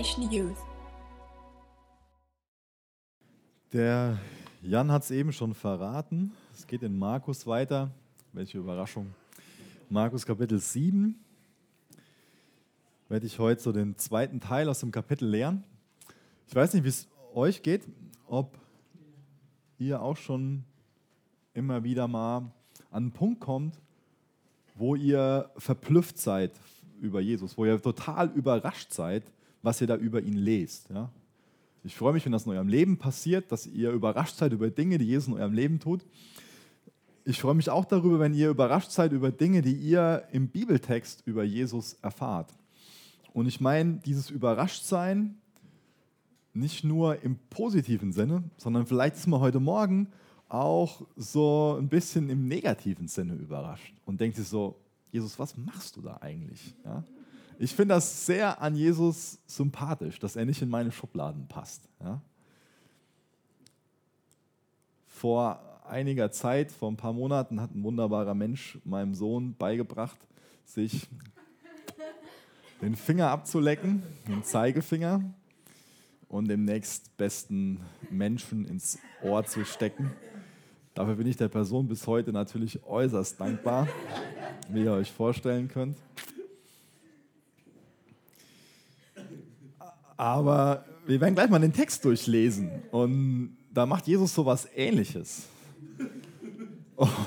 Generation Youth. Der Jan hat es eben schon verraten. Es geht in Markus weiter. Welche Überraschung. Markus Kapitel 7 werde ich heute so den zweiten Teil aus dem Kapitel lernen. Ich weiß nicht, wie es euch geht, ob ihr auch schon immer wieder mal an einen Punkt kommt, wo ihr verblüfft seid über Jesus, wo ihr total überrascht seid, was ihr da über ihn lest. Ja? Ich freue mich, wenn das in eurem Leben passiert, dass ihr überrascht seid über Dinge, die Jesus in eurem Leben tut. Ich freue mich auch darüber, wenn ihr überrascht seid über Dinge, die ihr im Bibeltext über Jesus erfahrt. Und ich meine dieses Überraschtsein nicht nur im positiven Sinne, sondern vielleicht ist man heute Morgen auch so ein bisschen im negativen Sinne überrascht und denkt sich so, Jesus, was machst du da eigentlich? Ja? Ich finde das sehr an Jesus sympathisch, dass er nicht in meine Schubladen passt. Ja? Vor einiger Zeit, vor ein paar Monaten, hat ein wunderbarer Mensch meinem Sohn beigebracht, sich den Finger abzulecken, den Zeigefinger, und dem nächstbesten Menschen ins Ohr zu stecken. Dafür bin ich der Person bis heute natürlich äußerst dankbar, wie ihr euch vorstellen könnt. Aber wir werden gleich mal den Text durchlesen und da macht Jesus so was Ähnliches.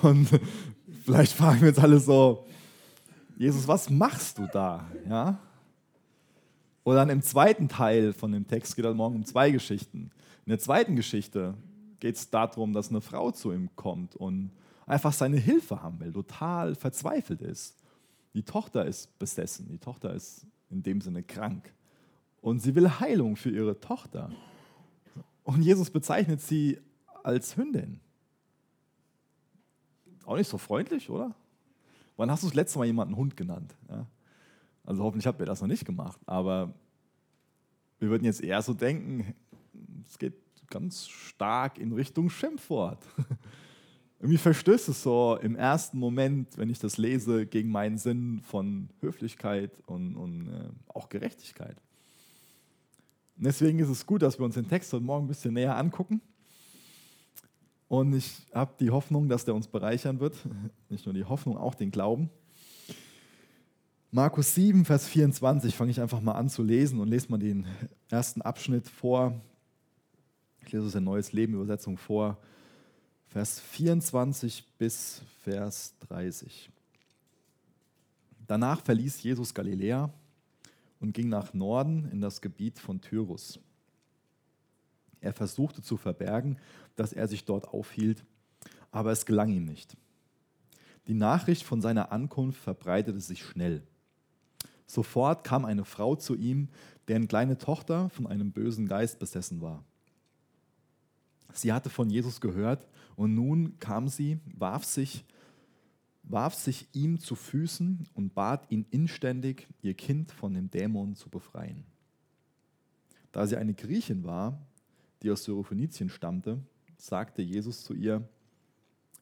Und vielleicht fragen wir uns alle so, Jesus, was machst du da? Ja? Oder dann im zweiten Teil von dem Text geht es morgen um zwei Geschichten. In der zweiten Geschichte geht es darum, dass eine Frau zu ihm kommt und einfach seine Hilfe haben will, total verzweifelt ist. Die Tochter ist besessen, die Tochter ist in dem Sinne krank. Und sie will Heilung für ihre Tochter. Und Jesus bezeichnet sie als Hündin. Auch nicht so freundlich, oder? Wann hast du das letzte Mal jemanden Hund genannt? Ja? Also hoffentlich habt ihr das noch nicht gemacht, aber wir würden jetzt eher so denken, es geht ganz stark in Richtung Schimpfwort. Irgendwie verstößt es so im ersten Moment, wenn ich das lese, gegen meinen Sinn von Höflichkeit und, und äh, auch Gerechtigkeit. Deswegen ist es gut, dass wir uns den Text heute Morgen ein bisschen näher angucken. Und ich habe die Hoffnung, dass der uns bereichern wird. Nicht nur die Hoffnung, auch den Glauben. Markus 7, Vers 24 fange ich einfach mal an zu lesen und lese mal den ersten Abschnitt vor. Ich lese es in Neues Leben Übersetzung vor. Vers 24 bis Vers 30. Danach verließ Jesus Galiläa und ging nach Norden in das Gebiet von Tyrus. Er versuchte zu verbergen, dass er sich dort aufhielt, aber es gelang ihm nicht. Die Nachricht von seiner Ankunft verbreitete sich schnell. Sofort kam eine Frau zu ihm, deren kleine Tochter von einem bösen Geist besessen war. Sie hatte von Jesus gehört und nun kam sie, warf sich, warf sich ihm zu Füßen und bat ihn inständig, ihr Kind von dem Dämon zu befreien. Da sie eine Griechin war, die aus Syrophonizien stammte, sagte Jesus zu ihr,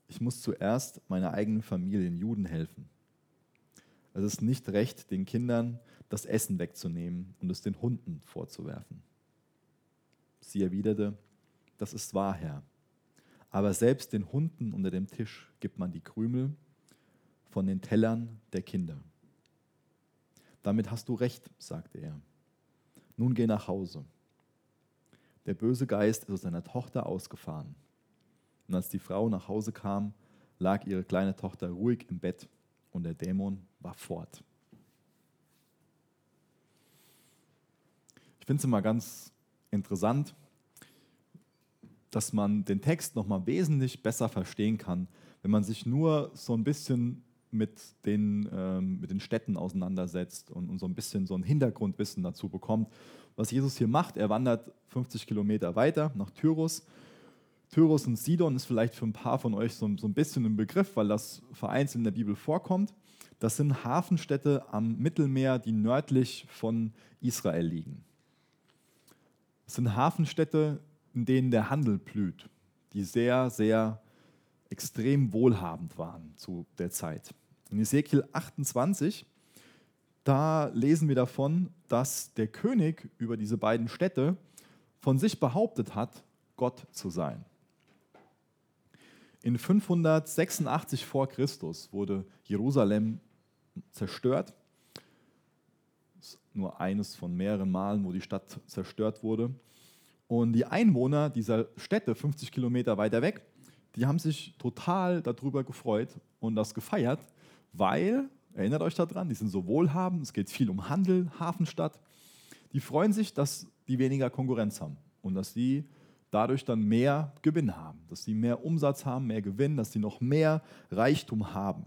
ich muss zuerst meiner eigenen Familie, den Juden, helfen. Es ist nicht recht, den Kindern das Essen wegzunehmen und es den Hunden vorzuwerfen. Sie erwiderte, das ist wahr, Herr. Aber selbst den Hunden unter dem Tisch gibt man die Krümel von den Tellern der Kinder. Damit hast du recht, sagte er. Nun geh nach Hause. Der böse Geist ist aus seiner Tochter ausgefahren. Und als die Frau nach Hause kam, lag ihre kleine Tochter ruhig im Bett und der Dämon war fort. Ich finde es immer ganz interessant, dass man den Text nochmal wesentlich besser verstehen kann, wenn man sich nur so ein bisschen mit den, ähm, mit den Städten auseinandersetzt und, und, so ein bisschen so ein Hintergrundwissen dazu bekommt. Was Jesus hier macht, er wandert 50 Kilometer weiter nach Tyrus Tyrus und Sidon ist vielleicht für ein paar von euch so, so ein bisschen ein Begriff, weil das vereinzelt in der Bibel vorkommt. Das sind Hafenstädte am Mittelmeer, die nördlich von Israel liegen. Es sind Hafenstädte, in denen der Handel blüht, die sehr, sehr extrem wohlhabend waren zu der Zeit. In Ezekiel 28, da lesen wir davon, dass der König über diese beiden Städte von sich behauptet hat, Gott zu sein. In 586 vor Christus wurde Jerusalem zerstört. Das ist nur eines von mehreren Malen, wo die Stadt zerstört wurde. Und die Einwohner dieser Städte, 50 Kilometer weiter weg, die haben sich total darüber gefreut und das gefeiert, weil, erinnert euch daran, die sind so wohlhabend, es geht viel um Handel, Hafenstadt. Die freuen sich, dass die weniger Konkurrenz haben und dass die dadurch dann mehr Gewinn haben, dass sie mehr Umsatz haben, mehr Gewinn, dass sie noch mehr Reichtum haben.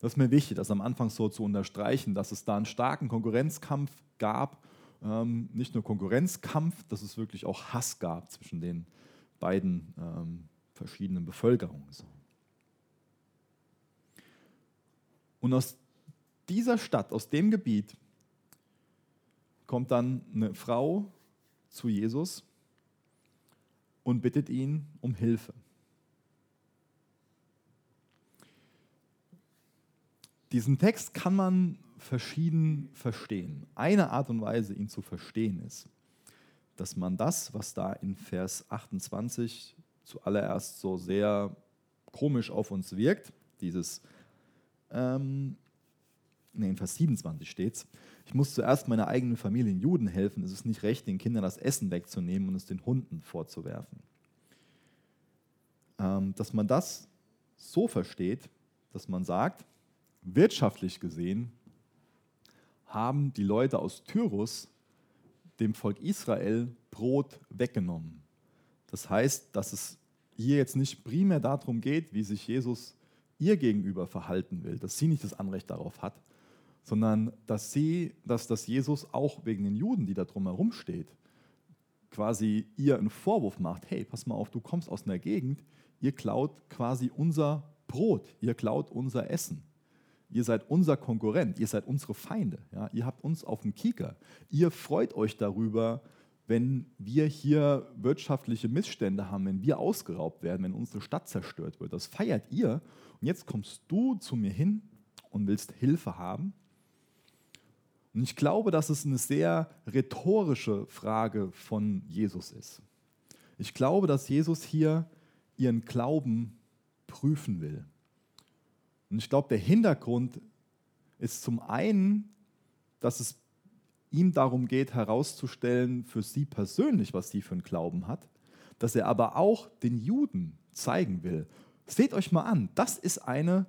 Das ist mir wichtig, das am Anfang so zu unterstreichen, dass es da einen starken Konkurrenzkampf gab. Ähm, nicht nur Konkurrenzkampf, dass es wirklich auch Hass gab zwischen den beiden ähm, verschiedenen Bevölkerungen. Und aus dieser Stadt, aus dem Gebiet, kommt dann eine Frau zu Jesus und bittet ihn um Hilfe. Diesen Text kann man verschieden verstehen. Eine Art und Weise, ihn zu verstehen, ist, dass man das, was da in Vers 28 zuallererst so sehr komisch auf uns wirkt, dieses, ähm, nee, in Vers 27 steht es, ich muss zuerst meiner eigenen Familie in Juden helfen. Es ist nicht recht, den Kindern das Essen wegzunehmen und es den Hunden vorzuwerfen. Ähm, dass man das so versteht, dass man sagt, wirtschaftlich gesehen haben die Leute aus Tyrus dem Volk Israel Brot weggenommen. Das heißt, dass es hier jetzt nicht primär darum geht, wie sich Jesus ihr gegenüber verhalten will, dass sie nicht das Anrecht darauf hat, sondern dass sie, dass das Jesus auch wegen den Juden, die da drumherum steht, quasi ihr einen Vorwurf macht, hey, pass mal auf, du kommst aus einer Gegend, ihr klaut quasi unser Brot, ihr klaut unser Essen. Ihr seid unser Konkurrent, ihr seid unsere Feinde, ja? ihr habt uns auf dem Kieker. Ihr freut euch darüber, wenn wir hier wirtschaftliche Missstände haben, wenn wir ausgeraubt werden, wenn unsere Stadt zerstört wird. Das feiert ihr. Und jetzt kommst du zu mir hin und willst Hilfe haben. Und ich glaube, dass es eine sehr rhetorische Frage von Jesus ist. Ich glaube, dass Jesus hier ihren Glauben prüfen will. Und ich glaube, der Hintergrund ist zum einen, dass es ihm darum geht, herauszustellen für sie persönlich, was sie für einen Glauben hat, dass er aber auch den Juden zeigen will. Seht euch mal an, das ist eine,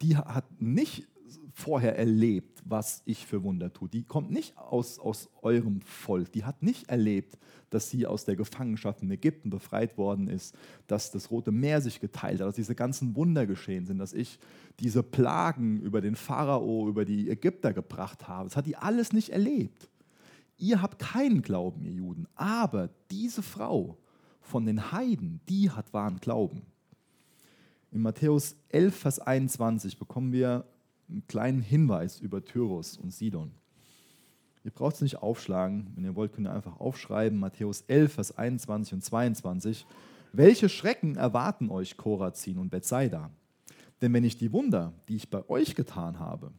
die hat nicht vorher erlebt, was ich für Wunder tue. Die kommt nicht aus, aus eurem Volk. Die hat nicht erlebt, dass sie aus der Gefangenschaft in Ägypten befreit worden ist, dass das Rote Meer sich geteilt hat, dass diese ganzen Wunder geschehen sind, dass ich diese Plagen über den Pharao, über die Ägypter gebracht habe. Das hat die alles nicht erlebt. Ihr habt keinen Glauben, ihr Juden. Aber diese Frau von den Heiden, die hat wahren Glauben. In Matthäus 11, Vers 21 bekommen wir einen kleinen Hinweis über Tyrus und Sidon. Ihr braucht es nicht aufschlagen. Wenn ihr wollt, könnt ihr einfach aufschreiben. Matthäus 11, Vers 21 und 22. Welche Schrecken erwarten euch Korazin und Bethsaida? Denn wenn ich die Wunder, die ich bei euch getan habe,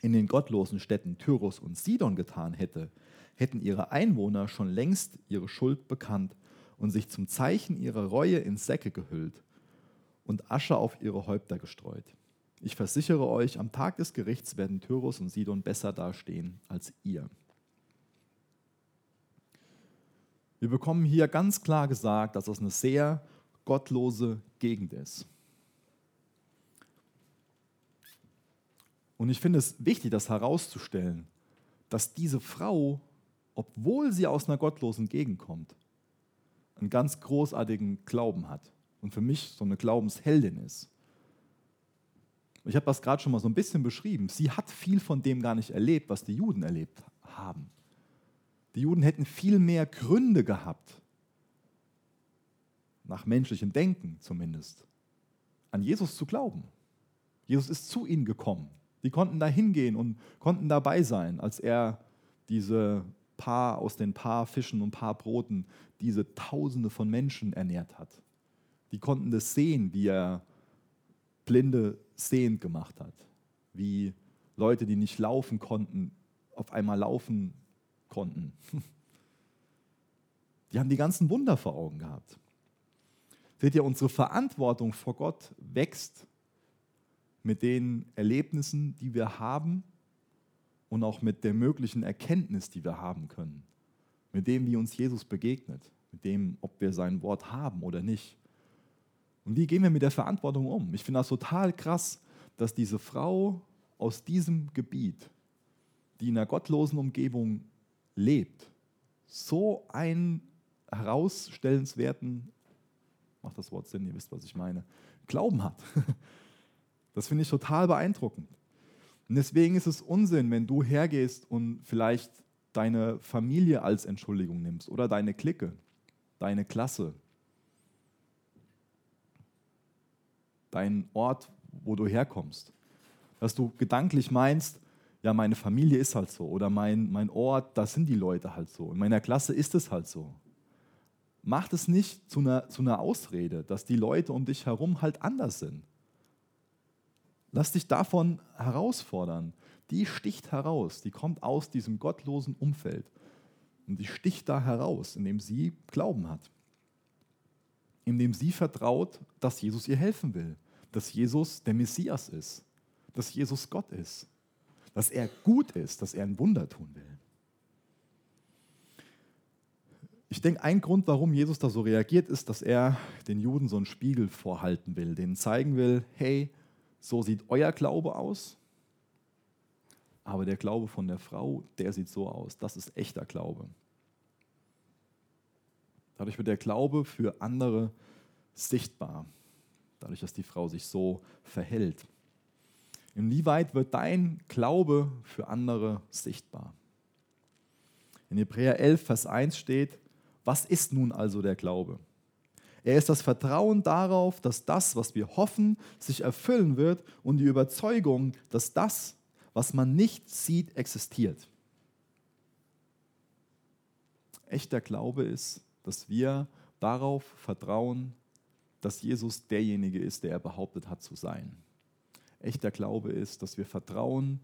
in den gottlosen Städten Tyrus und Sidon getan hätte, hätten ihre Einwohner schon längst ihre Schuld bekannt und sich zum Zeichen ihrer Reue in Säcke gehüllt und Asche auf ihre Häupter gestreut. Ich versichere euch, am Tag des Gerichts werden Tyrus und Sidon besser dastehen als ihr. Wir bekommen hier ganz klar gesagt, dass das eine sehr gottlose Gegend ist. Und ich finde es wichtig, das herauszustellen, dass diese Frau, obwohl sie aus einer gottlosen Gegend kommt, einen ganz großartigen Glauben hat und für mich so eine Glaubensheldin ist. Ich habe das gerade schon mal so ein bisschen beschrieben. Sie hat viel von dem gar nicht erlebt, was die Juden erlebt haben. Die Juden hätten viel mehr Gründe gehabt, nach menschlichem Denken zumindest, an Jesus zu glauben. Jesus ist zu ihnen gekommen. Die konnten da hingehen und konnten dabei sein, als er diese paar aus den paar Fischen und paar Broten diese Tausende von Menschen ernährt hat. Die konnten das sehen, wie er Blinde sehend gemacht hat, wie Leute, die nicht laufen konnten, auf einmal laufen konnten. Die haben die ganzen Wunder vor Augen gehabt. Seht ihr, unsere Verantwortung vor Gott wächst mit den Erlebnissen, die wir haben und auch mit der möglichen Erkenntnis, die wir haben können. Mit dem, wie uns Jesus begegnet. Mit dem, ob wir sein Wort haben oder nicht. Und wie gehen wir mit der Verantwortung um? Ich finde das total krass, dass diese Frau aus diesem Gebiet, die in einer gottlosen Umgebung lebt, so einen herausstellenswerten, macht das Wort Sinn, ihr wisst, was ich meine, Glauben hat. Das finde ich total beeindruckend. Und deswegen ist es Unsinn, wenn du hergehst und vielleicht deine Familie als Entschuldigung nimmst oder deine Clique, deine Klasse, dein Ort, wo du herkommst. Dass du gedanklich meinst, ja, meine Familie ist halt so oder mein, mein Ort, da sind die Leute halt so. In meiner Klasse ist es halt so. Mach es nicht zu einer, zu einer Ausrede, dass die Leute um dich herum halt anders sind. Lass dich davon herausfordern. Die sticht heraus, die kommt aus diesem gottlosen Umfeld. Und die sticht da heraus, indem sie Glauben hat. Indem sie vertraut, dass Jesus ihr helfen will. Dass Jesus der Messias ist. Dass Jesus Gott ist. Dass er gut ist, dass er ein Wunder tun will. Ich denke, ein Grund, warum Jesus da so reagiert, ist, dass er den Juden so einen Spiegel vorhalten will, denen zeigen will, hey, so sieht euer Glaube aus, aber der Glaube von der Frau, der sieht so aus. Das ist echter Glaube. Dadurch wird der Glaube für andere sichtbar, dadurch, dass die Frau sich so verhält. Inwieweit wird dein Glaube für andere sichtbar? In Hebräer 11, Vers 1 steht, was ist nun also der Glaube? Er ist das Vertrauen darauf, dass das, was wir hoffen, sich erfüllen wird und die Überzeugung, dass das, was man nicht sieht, existiert. Echter Glaube ist, dass wir darauf vertrauen, dass Jesus derjenige ist, der er behauptet hat zu sein. Echter Glaube ist, dass wir vertrauen,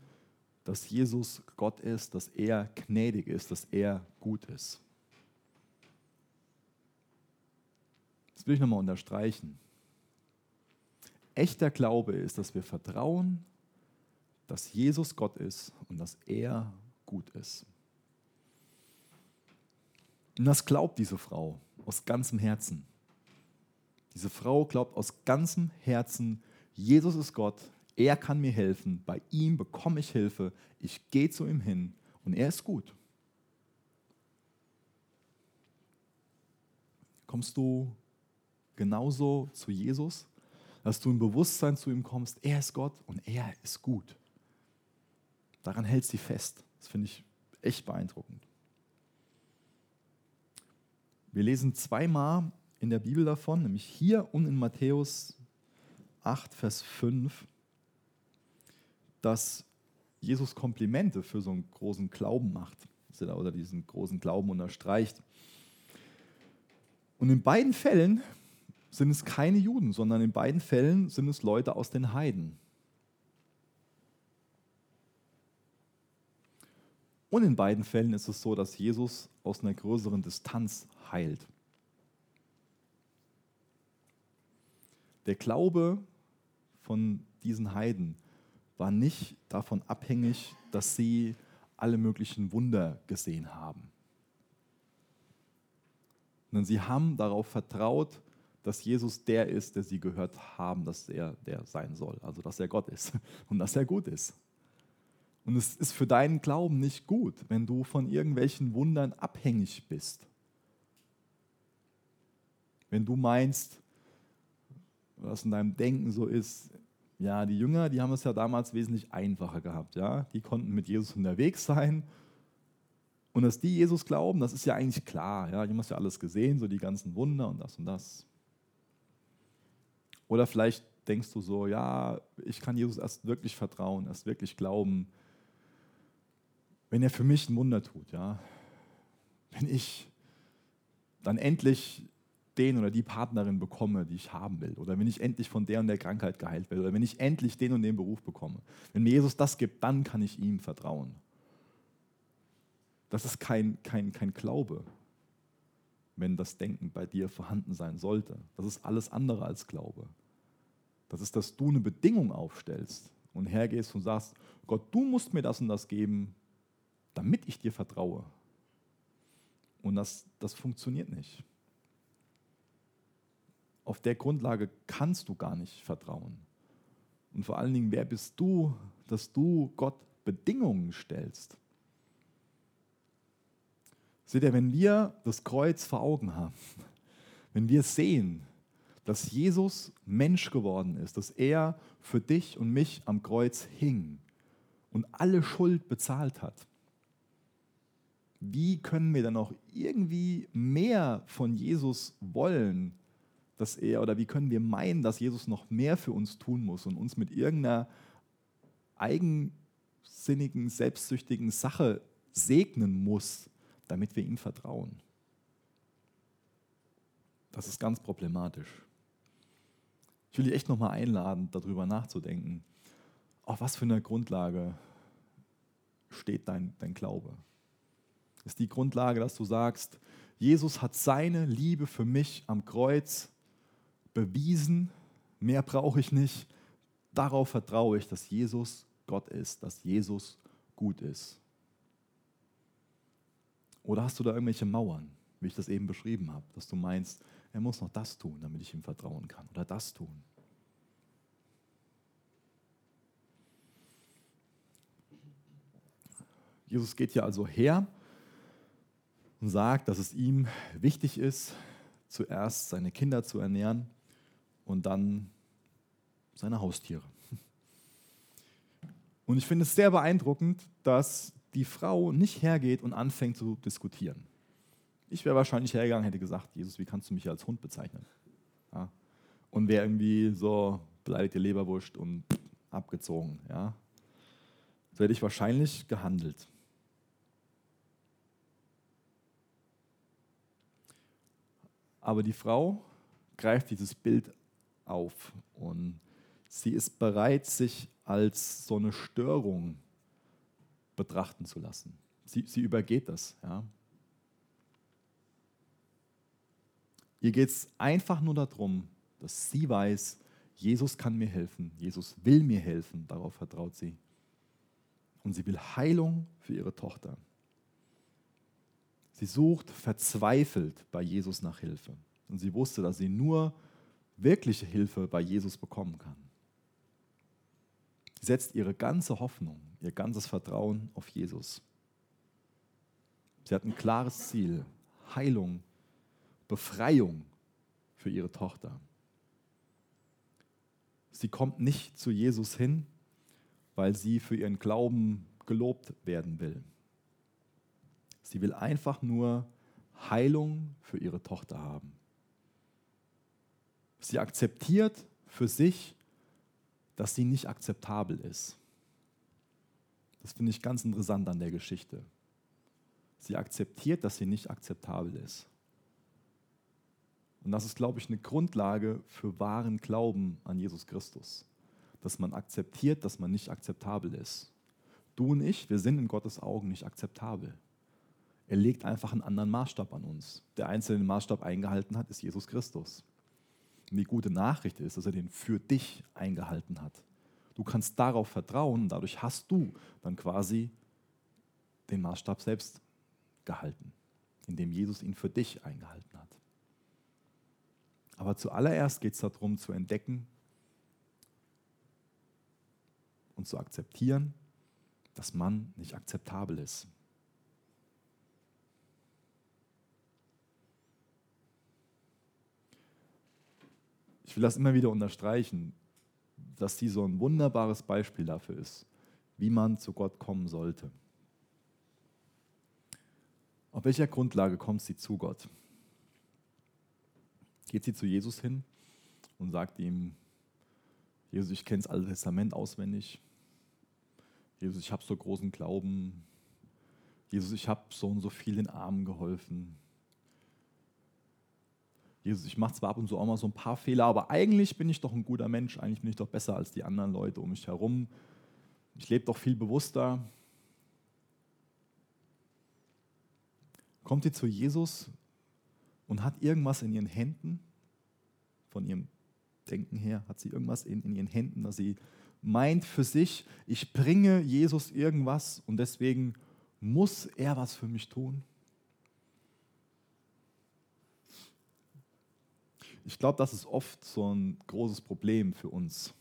dass Jesus Gott ist, dass er gnädig ist, dass er gut ist. Das will ich nochmal unterstreichen. Echter Glaube ist, dass wir vertrauen, dass Jesus Gott ist und dass er gut ist. Und das glaubt diese Frau aus ganzem Herzen. Diese Frau glaubt aus ganzem Herzen, Jesus ist Gott, er kann mir helfen, bei ihm bekomme ich Hilfe, ich gehe zu ihm hin und er ist gut. Kommst du genauso zu Jesus, dass du im Bewusstsein zu ihm kommst, er ist Gott und er ist gut. Daran hält sie fest. Das finde ich echt beeindruckend. Wir lesen zweimal in der Bibel davon, nämlich hier und in Matthäus 8, Vers 5, dass Jesus Komplimente für so einen großen Glauben macht oder diesen großen Glauben unterstreicht. Und in beiden Fällen sind es keine Juden, sondern in beiden Fällen sind es Leute aus den Heiden. Und in beiden Fällen ist es so, dass Jesus aus einer größeren Distanz heilt. Der Glaube von diesen Heiden war nicht davon abhängig, dass sie alle möglichen Wunder gesehen haben. Sondern sie haben darauf vertraut, dass Jesus der ist, der sie gehört haben, dass er der sein soll. Also dass er Gott ist und dass er gut ist. Und es ist für deinen Glauben nicht gut, wenn du von irgendwelchen Wundern abhängig bist. Wenn du meinst, was in deinem Denken so ist, ja, die Jünger, die haben es ja damals wesentlich einfacher gehabt. Ja? Die konnten mit Jesus unterwegs sein. Und dass die Jesus glauben, das ist ja eigentlich klar. Ja? Die haben es ja alles gesehen, so die ganzen Wunder und das und das. Oder vielleicht denkst du so, ja, ich kann Jesus erst wirklich vertrauen, erst wirklich glauben, wenn er für mich ein Wunder tut, ja. Wenn ich dann endlich den oder die Partnerin bekomme, die ich haben will, oder wenn ich endlich von der und der Krankheit geheilt werde, oder wenn ich endlich den und den Beruf bekomme. Wenn mir Jesus das gibt, dann kann ich ihm vertrauen. Das ist kein, kein, kein Glaube, wenn das Denken bei dir vorhanden sein sollte. Das ist alles andere als Glaube. Das ist, dass du eine Bedingung aufstellst und hergehst und sagst, Gott, du musst mir das und das geben, damit ich dir vertraue. Und das, das funktioniert nicht. Auf der Grundlage kannst du gar nicht vertrauen. Und vor allen Dingen, wer bist du, dass du Gott Bedingungen stellst? Seht ihr, wenn wir das Kreuz vor Augen haben, wenn wir sehen, dass Jesus Mensch geworden ist, dass er für dich und mich am Kreuz hing und alle Schuld bezahlt hat, wie können wir dann auch irgendwie mehr von Jesus wollen, dass er, oder wie können wir meinen, dass Jesus noch mehr für uns tun muss und uns mit irgendeiner eigensinnigen, selbstsüchtigen Sache segnen muss, damit wir ihm vertrauen? Das ist ganz problematisch. Ich will dich echt nochmal einladen, darüber nachzudenken. Auf was für einer Grundlage steht dein, dein Glaube? Ist die Grundlage, dass du sagst, Jesus hat seine Liebe für mich am Kreuz bewiesen, mehr brauche ich nicht. Darauf vertraue ich, dass Jesus Gott ist, dass Jesus gut ist. Oder hast du da irgendwelche Mauern, wie ich das eben beschrieben habe, dass du meinst, er muss noch das tun, damit ich ihm vertrauen kann, oder das tun. Jesus geht ja also her und sagt, dass es ihm wichtig ist, zuerst seine Kinder zu ernähren und dann seine Haustiere. Und ich finde es sehr beeindruckend, dass die Frau nicht hergeht und anfängt zu diskutieren. Ich wäre wahrscheinlich hergegangen, hätte gesagt, Jesus, wie kannst du mich als Hund bezeichnen? Ja. Und wäre irgendwie so beleidigte Leberwurst und abgezogen. Ja. So hätte ich wahrscheinlich gehandelt. Aber die Frau greift dieses Bild auf und sie ist bereit, sich als so eine Störung betrachten zu lassen. Sie, sie übergeht das. Ja. Ihr geht es einfach nur darum, dass sie weiß, Jesus kann mir helfen, Jesus will mir helfen, darauf vertraut sie. Und sie will Heilung für ihre Tochter. Sie sucht verzweifelt bei Jesus nach Hilfe. Und sie wusste, dass sie nur wirkliche Hilfe bei Jesus bekommen kann. Sie setzt ihre ganze Hoffnung, ihr ganzes Vertrauen auf Jesus. Sie hat ein klares Ziel, Heilung, Befreiung für ihre Tochter. Sie kommt nicht zu Jesus hin, weil sie für ihren Glauben gelobt werden will. Sie will einfach nur Heilung für ihre Tochter haben. Sie akzeptiert für sich, dass sie nicht akzeptabel ist. Das finde ich ganz interessant an der Geschichte. Sie akzeptiert, dass sie nicht akzeptabel ist. Und das ist, glaube ich, eine Grundlage für wahren Glauben an Jesus Christus. Dass man akzeptiert, dass man nicht akzeptabel ist. Du und ich, wir sind in Gottes Augen nicht akzeptabel. Er legt einfach einen anderen Maßstab an uns. Der einzelne Maßstab eingehalten hat, ist Jesus Christus. Und die gute Nachricht ist, dass er den für dich eingehalten hat. Du kannst darauf vertrauen, dadurch hast du dann quasi den Maßstab selbst gehalten, indem Jesus ihn für dich eingehalten hat. Aber zuallererst geht es darum zu entdecken und zu akzeptieren, dass man nicht akzeptabel ist. Ich will das immer wieder unterstreichen, dass sie so ein wunderbares Beispiel dafür ist, wie man zu Gott kommen sollte. Auf welcher Grundlage kommt sie zu Gott? Geht sie zu Jesus hin und sagt ihm, Jesus, ich kenne das Alte Testament auswendig. Jesus, ich habe so großen Glauben. Jesus, ich habe so und so vielen Armen geholfen. Jesus, ich mache zwar ab und zu auch mal so ein paar Fehler, aber eigentlich bin ich doch ein guter Mensch, eigentlich bin ich doch besser als die anderen Leute um mich herum. Ich lebe doch viel bewusster. Kommt ihr zu Jesus und hat irgendwas in ihren Händen, von ihrem Denken her, hat sie irgendwas in, in ihren Händen, dass sie meint für sich, ich bringe Jesus irgendwas und deswegen muss er was für mich tun? Ich glaube, das ist oft so ein großes Problem für uns,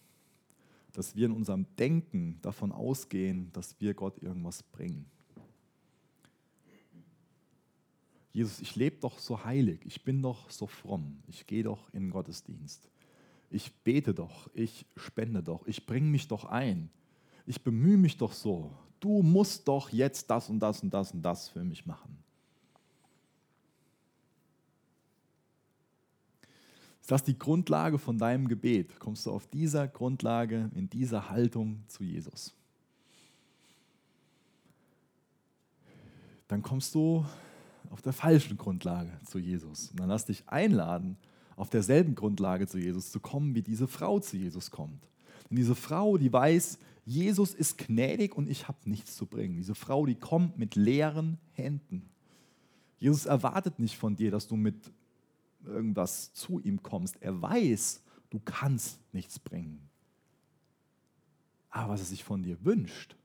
dass wir in unserem Denken davon ausgehen, dass wir Gott irgendwas bringen. Jesus, ich lebe doch so heilig, ich bin doch so fromm, ich gehe doch in den Gottesdienst, ich bete doch, ich spende doch, ich bringe mich doch ein, ich bemühe mich doch so, du musst doch jetzt das und das und das und das für mich machen. Ist das die Grundlage von deinem Gebet? Kommst du auf dieser Grundlage, in dieser Haltung zu Jesus? Dann kommst du auf der falschen Grundlage zu Jesus. Und dann lass dich einladen, auf derselben Grundlage zu Jesus zu kommen, wie diese Frau zu Jesus kommt. Denn diese Frau, die weiß, Jesus ist gnädig und ich habe nichts zu bringen. Diese Frau, die kommt mit leeren Händen. Jesus erwartet nicht von dir, dass du mit irgendwas zu ihm kommst. Er weiß, du kannst nichts bringen. Aber was er sich von dir wünscht,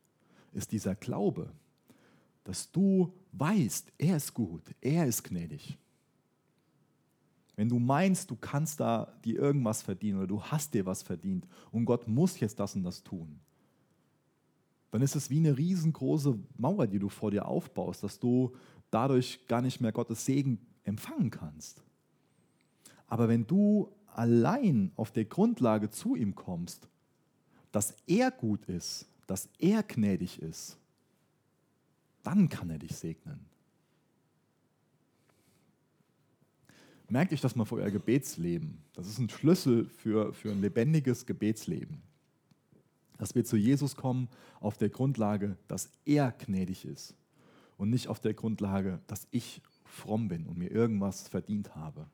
ist dieser Glaube, dass du weißt, er ist gut, er ist gnädig. Wenn du meinst, du kannst da dir irgendwas verdienen oder du hast dir was verdient und Gott muss jetzt das und das tun, dann ist es wie eine riesengroße Mauer, die du vor dir aufbaust, dass du dadurch gar nicht mehr Gottes Segen empfangen kannst. Aber wenn du allein auf der Grundlage zu ihm kommst, dass er gut ist, dass er gnädig ist, dann kann er dich segnen. Merkt euch das mal für euer Gebetsleben. Das ist ein Schlüssel für, für ein lebendiges Gebetsleben. Dass wir zu Jesus kommen auf der Grundlage, dass er gnädig ist und nicht auf der Grundlage, dass ich fromm bin und mir irgendwas verdient habe.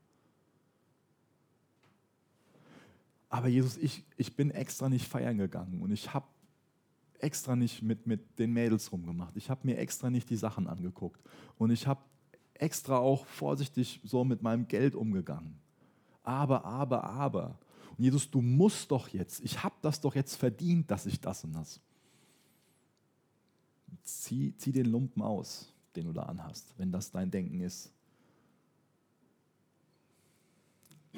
Aber Jesus, ich, ich bin extra nicht feiern gegangen und ich habe extra nicht mit, mit den Mädels rumgemacht. Ich habe mir extra nicht die Sachen angeguckt und ich habe extra auch vorsichtig so mit meinem Geld umgegangen. Aber, aber, aber. Und Jesus, du musst doch jetzt, ich habe das doch jetzt verdient, dass ich das und das. Zieh, zieh den Lumpen aus, den du da anhast, wenn das dein Denken ist.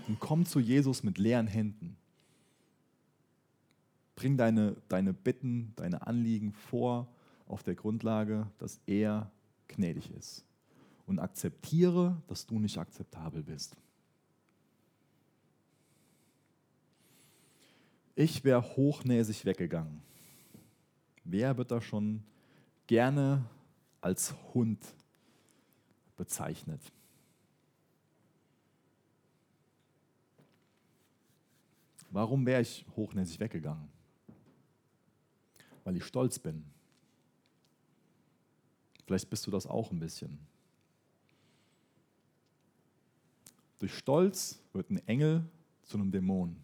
Und komm zu Jesus mit leeren Händen. Bring deine, deine Bitten, deine Anliegen vor auf der Grundlage, dass er gnädig ist. Und akzeptiere, dass du nicht akzeptabel bist. Ich wäre hochnäsig weggegangen. Wer wird da schon gerne als Hund bezeichnet? Warum wäre ich hochnäsig weggegangen? Weil ich stolz bin. Vielleicht bist du das auch ein bisschen. Durch Stolz wird ein Engel zu einem Dämon.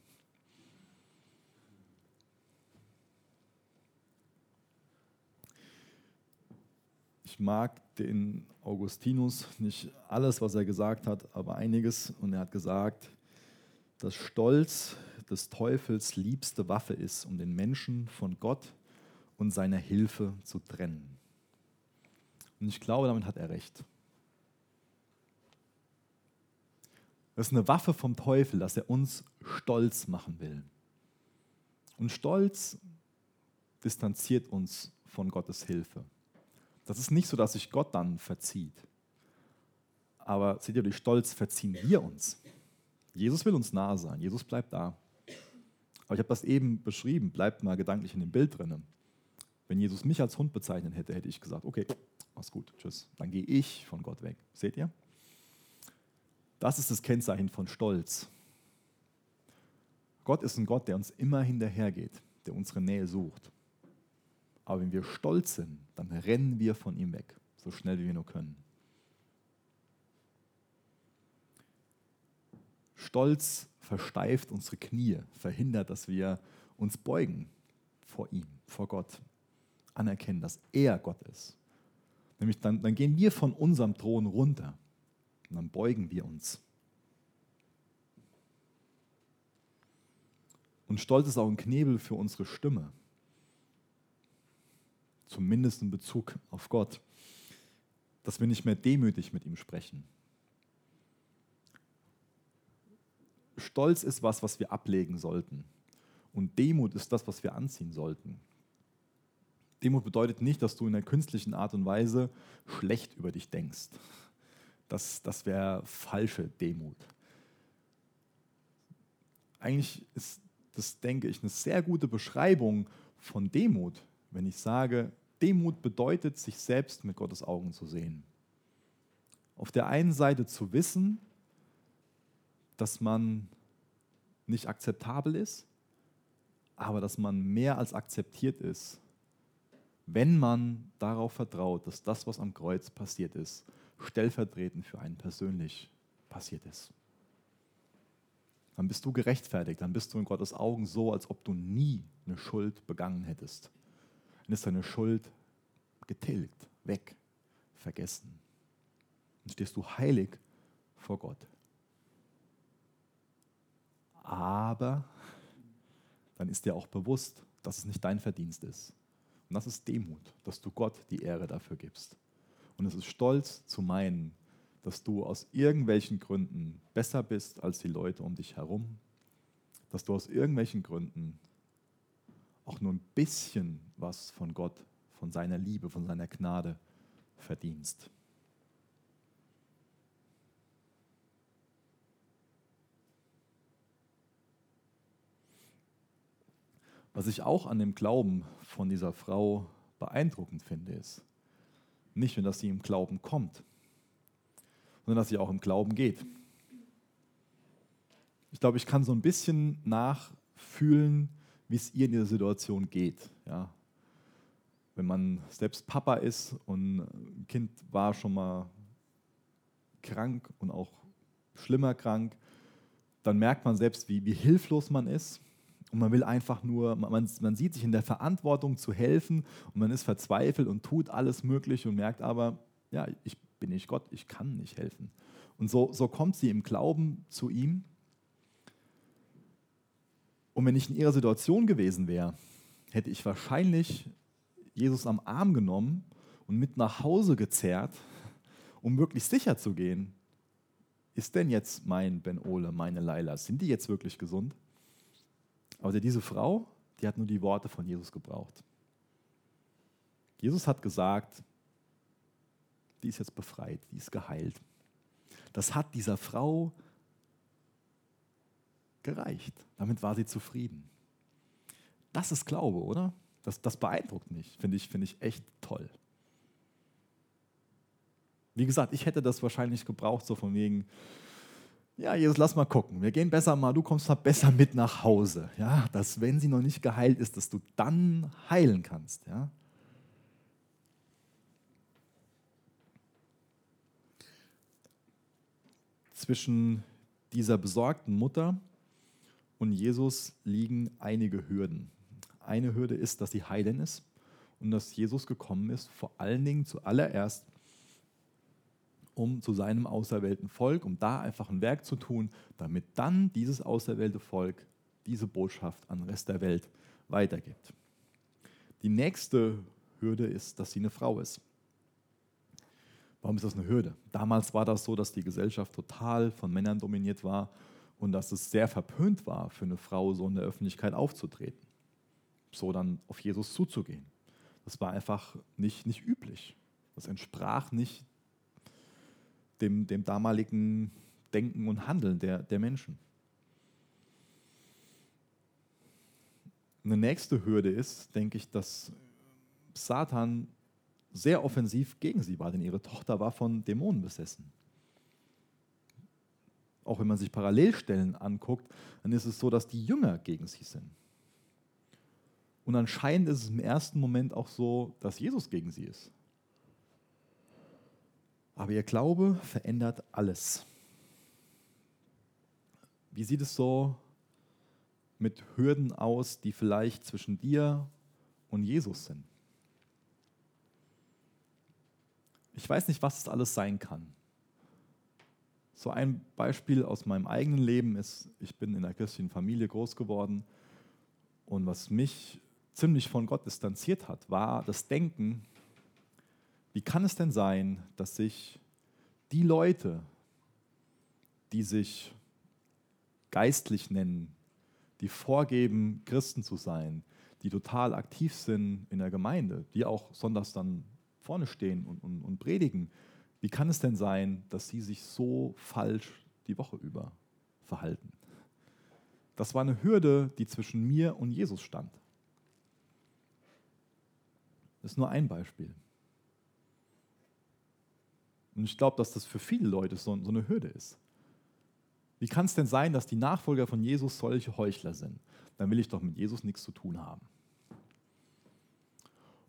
Ich mag den Augustinus nicht alles, was er gesagt hat, aber einiges. Und er hat gesagt, dass Stolz des Teufels liebste Waffe ist, um den Menschen von Gott und seiner Hilfe zu trennen. Und ich glaube, damit hat er recht. Das ist eine Waffe vom Teufel, dass er uns stolz machen will. Und Stolz distanziert uns von Gottes Hilfe. Das ist nicht so, dass sich Gott dann verzieht. Aber seht ihr, durch Stolz verziehen wir uns. Jesus will uns nahe sein. Jesus bleibt da. Aber ich habe das eben beschrieben. Bleibt mal gedanklich in dem Bild drinnen. Wenn Jesus mich als Hund bezeichnet hätte, hätte ich gesagt, okay, mach's gut, tschüss. Dann gehe ich von Gott weg. Seht ihr? Das ist das Kennzeichen von Stolz. Gott ist ein Gott, der uns immer hinterhergeht, der unsere Nähe sucht. Aber wenn wir stolz sind, dann rennen wir von ihm weg, so schnell wie wir nur können. Stolz versteift unsere Knie, verhindert, dass wir uns beugen vor ihm, vor Gott, anerkennen, dass er Gott ist. Nämlich dann, dann gehen wir von unserem Thron runter und dann beugen wir uns. Und Stolz ist auch ein Knebel für unsere Stimme. Zumindest in Bezug auf Gott. Dass wir nicht mehr demütig mit ihm sprechen. Stolz ist was, was wir ablegen sollten. Und Demut ist das, was wir anziehen sollten. Demut bedeutet nicht, dass du in einer künstlichen Art und Weise schlecht über dich denkst. Das, das wäre falsche Demut. Eigentlich ist das, denke ich, eine sehr gute Beschreibung von Demut, wenn ich sage, Demut bedeutet, sich selbst mit Gottes Augen zu sehen. Auf der einen Seite zu wissen, dass man nicht akzeptabel ist, aber dass man mehr als akzeptiert ist, wenn man darauf vertraut, dass das, was am Kreuz passiert ist, stellvertretend für einen persönlich passiert ist. Dann bist du gerechtfertigt, dann bist du in Gottes Augen so, als ob du nie eine Schuld begangen hättest. Dann ist deine Schuld getilgt, weg, vergessen. Dann stehst du heilig vor Gott. Aber dann ist dir auch bewusst, dass es nicht dein Verdienst ist. Und das ist Demut, dass du Gott die Ehre dafür gibst. Und es ist Stolz zu meinen, dass du aus irgendwelchen Gründen besser bist als die Leute um dich herum, dass du aus irgendwelchen Gründen auch nur ein bisschen was von Gott, von seiner Liebe, von seiner Gnade verdienst. Was ich auch an dem Glauben von dieser Frau beeindruckend finde, ist nicht nur, dass sie im Glauben kommt, sondern dass sie auch im Glauben geht. Ich glaube, ich kann so ein bisschen nachfühlen, wie es ihr in dieser Situation geht. Ja. Wenn man selbst Papa ist und ein Kind war schon mal krank und auch schlimmer krank, dann merkt man selbst, wie, wie hilflos man ist und man will einfach nur, man, man sieht sich in der Verantwortung zu helfen und man ist verzweifelt und tut alles Mögliche und merkt aber, ja, ich bin nicht Gott, ich kann nicht helfen. Und so, so kommt sie im Glauben zu ihm. Und wenn ich in ihrer Situation gewesen wäre, hätte ich wahrscheinlich Jesus am Arm genommen und mit nach Hause gezerrt, um wirklich sicher zu gehen, ist denn jetzt mein Ben Ole, meine Laila, sind die jetzt wirklich gesund? Aber diese Frau, die hat nur die Worte von Jesus gebraucht. Jesus hat gesagt, die ist jetzt befreit, die ist geheilt. Das hat dieser Frau gereicht. Damit war sie zufrieden. Das ist Glaube, oder? Das, das beeindruckt mich, finde ich, find ich echt toll. Wie gesagt, ich hätte das wahrscheinlich gebraucht, so von wegen, ja, Jesus, lass mal gucken. Wir gehen besser mal, du kommst mal besser mit nach Hause. Ja, dass, wenn sie noch nicht geheilt ist, dass du dann heilen kannst. Ja. Zwischen dieser besorgten Mutter und Jesus liegen einige Hürden. Eine Hürde ist, dass sie heilen ist und dass Jesus gekommen ist, vor allen Dingen zuallererst, um zu seinem auserwählten Volk, um da einfach ein Werk zu tun, damit dann dieses auserwählte Volk diese Botschaft an den Rest der Welt weitergibt. Die nächste Hürde ist, dass sie eine Frau ist. Warum ist das eine Hürde? Damals war das so, dass die Gesellschaft total von Männern dominiert war und dass es sehr verpönt war, für eine Frau so in der Öffentlichkeit aufzutreten, so dann auf Jesus zuzugehen. Das war einfach nicht, nicht üblich. Das entsprach nicht dem, dem damaligen Denken und Handeln der, der Menschen. Eine nächste Hürde ist, denke ich, dass Satan sehr offensiv gegen sie war, denn ihre Tochter war von Dämonen besessen. Auch wenn man sich Parallelstellen anguckt, dann ist es so, dass die Jünger gegen sie sind. Und anscheinend ist es im ersten Moment auch so, dass Jesus gegen sie ist. Aber ihr Glaube verändert alles. wie sieht es so mit Hürden aus, die vielleicht zwischen dir und Jesus sind? Ich weiß nicht, was es alles sein kann. So ein Beispiel aus meinem eigenen Leben ist, ich bin in einer christlichen Familie groß geworden und was mich ziemlich von Gott distanziert hat, war das Denken, wie kann es denn sein, dass sich die Leute, die sich geistlich nennen, die vorgeben, Christen zu sein, die total aktiv sind in der Gemeinde, die auch sonntags dann vorne stehen und, und, und predigen, wie kann es denn sein, dass sie sich so falsch die Woche über verhalten? Das war eine Hürde, die zwischen mir und Jesus stand. Das ist nur ein Beispiel. Und ich glaube, dass das für viele Leute so, so eine Hürde ist. Wie kann es denn sein, dass die Nachfolger von Jesus solche Heuchler sind? Dann will ich doch mit Jesus nichts zu tun haben.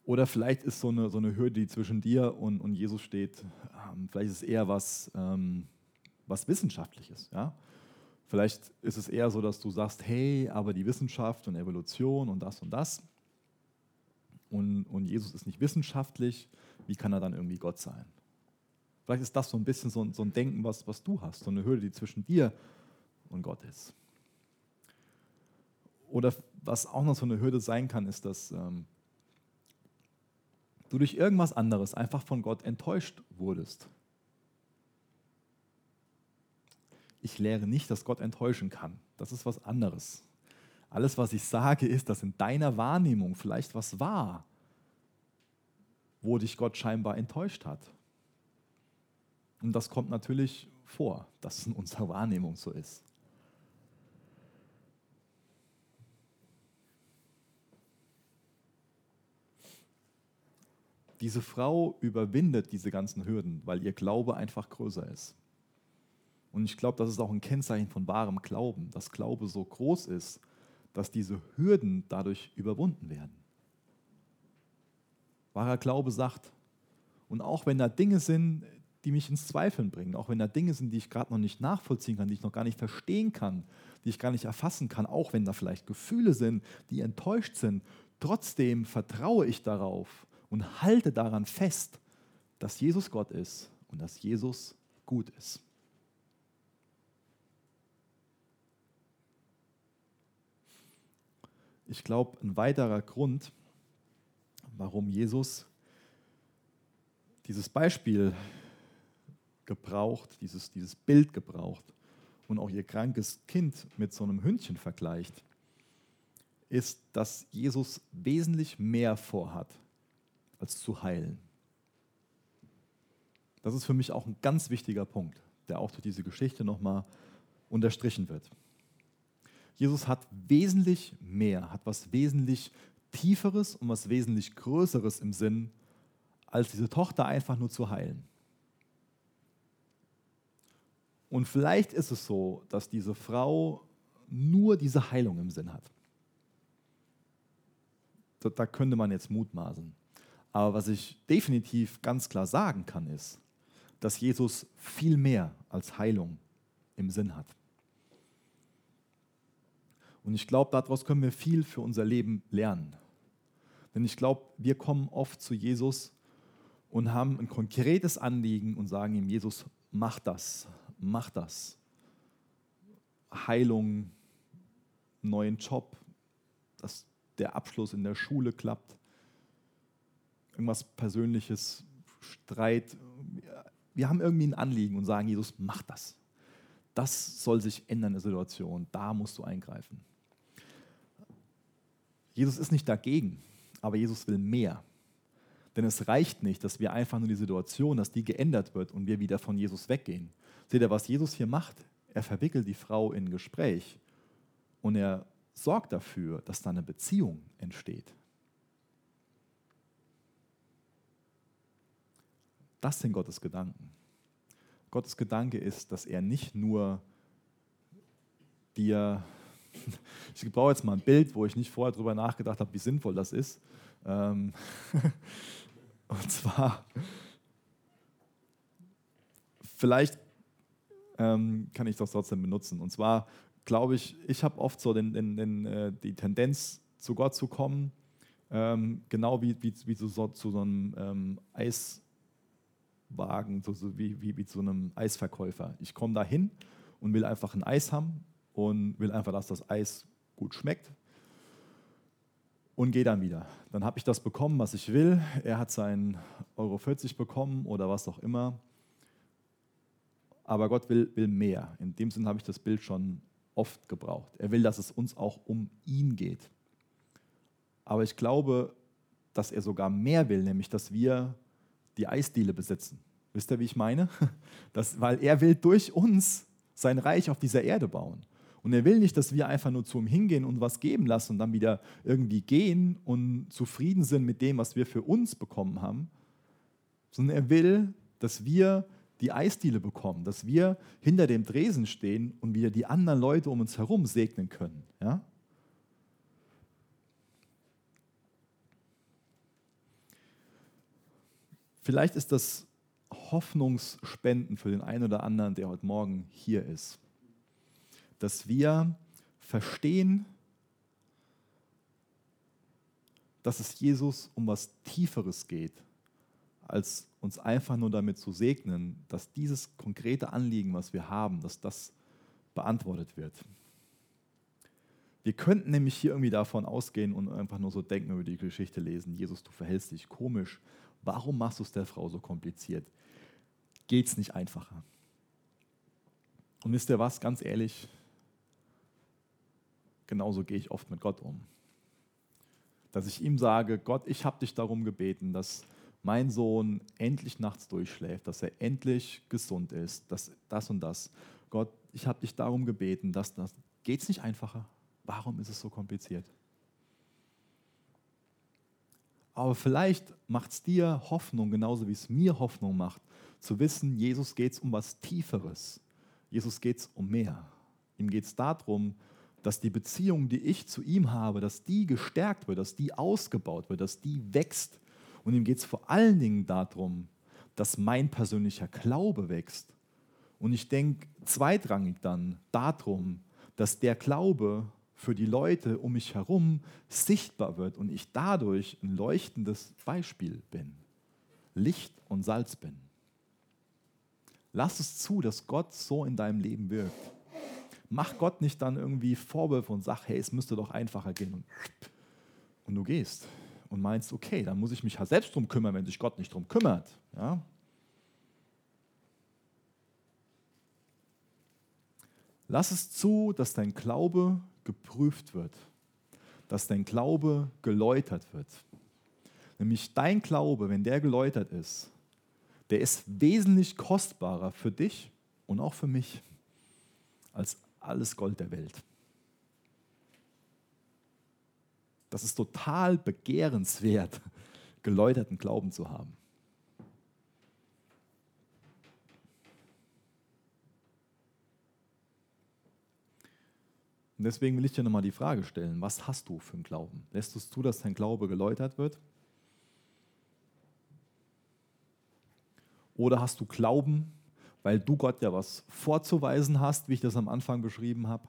Oder vielleicht ist so eine, so eine Hürde, die zwischen dir und, und Jesus steht, ähm, vielleicht ist es eher was, ähm, was Wissenschaftliches. Ja? Vielleicht ist es eher so, dass du sagst, hey, aber die Wissenschaft und Evolution und das und das. Und, und Jesus ist nicht wissenschaftlich, wie kann er dann irgendwie Gott sein? Vielleicht ist das so ein bisschen so, so ein Denken, was, was du hast, so eine Hürde, die zwischen dir und Gott ist. Oder was auch noch so eine Hürde sein kann, ist, dass ähm, du durch irgendwas anderes einfach von Gott enttäuscht wurdest. Ich lehre nicht, dass Gott enttäuschen kann. Das ist was anderes. Alles, was ich sage, ist, dass in deiner Wahrnehmung vielleicht was war, wo dich Gott scheinbar enttäuscht hat. Und das kommt natürlich vor, dass es in unserer Wahrnehmung so ist. Diese Frau überwindet diese ganzen Hürden, weil ihr Glaube einfach größer ist. Und ich glaube, das ist auch ein Kennzeichen von wahrem Glauben, dass Glaube so groß ist, dass diese Hürden dadurch überwunden werden. Wahrer Glaube sagt, und auch wenn da Dinge sind, die mich ins Zweifeln bringen, auch wenn da Dinge sind, die ich gerade noch nicht nachvollziehen kann, die ich noch gar nicht verstehen kann, die ich gar nicht erfassen kann, auch wenn da vielleicht Gefühle sind, die enttäuscht sind, trotzdem vertraue ich darauf, und halte daran fest, dass Jesus Gott ist und dass Jesus gut ist. Ich glaube, ein weiterer Grund, warum Jesus dieses Beispiel gebraucht, dieses, dieses Bild gebraucht und auch ihr krankes Kind mit so einem Hündchen vergleicht, ist, dass Jesus wesentlich mehr vorhat als zu heilen. Das ist für mich auch ein ganz wichtiger Punkt, der auch durch diese Geschichte nochmal unterstrichen wird. Jesus hat wesentlich mehr, hat was wesentlich Tieferes und was wesentlich Größeres im Sinn, als diese Tochter einfach nur zu heilen. Und vielleicht ist es so, dass diese Frau nur diese Heilung im Sinn hat. Da, da könnte man jetzt mutmaßen. Aber was ich definitiv ganz klar sagen kann, ist, dass Jesus viel mehr als Heilung im Sinn hat. Und ich glaube, daraus können wir viel für unser Leben lernen. Denn ich glaube, wir kommen oft zu Jesus und haben ein konkretes Anliegen und sagen ihm, Jesus, mach das, mach das. Heilung, neuen Job, dass der Abschluss in der Schule klappt irgendwas Persönliches, Streit. Wir haben irgendwie ein Anliegen und sagen, Jesus, mach das. Das soll sich ändern in der Situation. Da musst du eingreifen. Jesus ist nicht dagegen, aber Jesus will mehr. Denn es reicht nicht, dass wir einfach nur die Situation, dass die geändert wird und wir wieder von Jesus weggehen. Seht ihr, was Jesus hier macht? Er verwickelt die Frau in ein Gespräch und er sorgt dafür, dass da eine Beziehung entsteht. Das sind Gottes Gedanken. Gottes Gedanke ist, dass er nicht nur dir, ich brauche jetzt mal ein Bild, wo ich nicht vorher darüber nachgedacht habe, wie sinnvoll das ist. Ähm, und zwar, vielleicht ähm, kann ich das trotzdem benutzen. Und zwar glaube ich, ich habe oft so den, den, den, äh, die Tendenz, zu Gott zu kommen, ähm, genau wie, wie, wie zu, so, zu so einem ähm, Eiswagen, so, so wie, wie, wie zu einem Eisverkäufer. Ich komme da hin und will einfach ein Eis haben und will einfach, dass das Eis gut schmeckt und gehe dann wieder. Dann habe ich das bekommen, was ich will. Er hat seinen Euro 40 bekommen oder was auch immer. Aber Gott will, will mehr. In dem Sinn habe ich das Bild schon oft gebraucht. Er will, dass es uns auch um ihn geht. Aber ich glaube, dass er sogar mehr will, nämlich dass wir die Eisdiele besitzen. Wisst ihr, wie ich meine? Das, weil er will durch uns sein Reich auf dieser Erde bauen. Und er will nicht, dass wir einfach nur zu ihm hingehen und was geben lassen und dann wieder irgendwie gehen und zufrieden sind mit dem, was wir für uns bekommen haben, sondern er will, dass wir die Eisdiele bekommen, dass wir hinter dem Dresen stehen und wieder die anderen Leute um uns herum segnen können. Ja? Vielleicht ist das Hoffnungsspenden für den einen oder anderen, der heute Morgen hier ist dass wir verstehen, dass es Jesus um was Tieferes geht, als uns einfach nur damit zu segnen, dass dieses konkrete Anliegen, was wir haben, dass das beantwortet wird. Wir könnten nämlich hier irgendwie davon ausgehen und einfach nur so denken über die Geschichte lesen, Jesus, du verhältst dich komisch, warum machst du es der Frau so kompliziert? Geht es nicht einfacher? Und wisst ihr was, ganz ehrlich, genauso gehe ich oft mit Gott um. Dass ich ihm sage, Gott, ich habe dich darum gebeten, dass mein Sohn endlich nachts durchschläft, dass er endlich gesund ist, dass das und das. Gott, ich habe dich darum gebeten, dass das. Geht es nicht einfacher? Warum ist es so kompliziert? Aber vielleicht macht es dir Hoffnung, genauso wie es mir Hoffnung macht, zu wissen, Jesus geht es um was Tieferes. Jesus geht es um mehr. Ihm geht es darum, dass die Beziehung, die ich zu ihm habe, dass die gestärkt wird, dass die ausgebaut wird, dass die wächst. Und ihm geht es vor allen Dingen darum, dass mein persönlicher Glaube wächst. Und ich denke zweitrangig dann darum, dass der Glaube für die Leute um mich herum sichtbar wird und ich dadurch ein leuchtendes Beispiel bin, Licht und Salz bin. Lass es zu, dass Gott so in deinem Leben wirkt mach Gott nicht dann irgendwie Vorwürfe und sag, hey, es müsste doch einfacher gehen. Und, und du gehst und meinst, okay, dann muss ich mich halt selbst drum kümmern, wenn sich Gott nicht drum kümmert. Ja? Lass es zu, dass dein Glaube geprüft wird, dass dein Glaube geläutert wird. Nämlich dein Glaube, wenn der geläutert ist, der ist wesentlich kostbarer für dich und auch für mich als alles Gold der Welt. Das ist total begehrenswert, geläuterten Glauben zu haben. Und deswegen will ich dir nochmal die Frage stellen, was hast du für einen Glauben? Lässt du es zu, dass dein Glaube geläutert wird? Oder hast du Glauben, weil du Gott ja was vorzuweisen hast, wie ich das am Anfang beschrieben habe,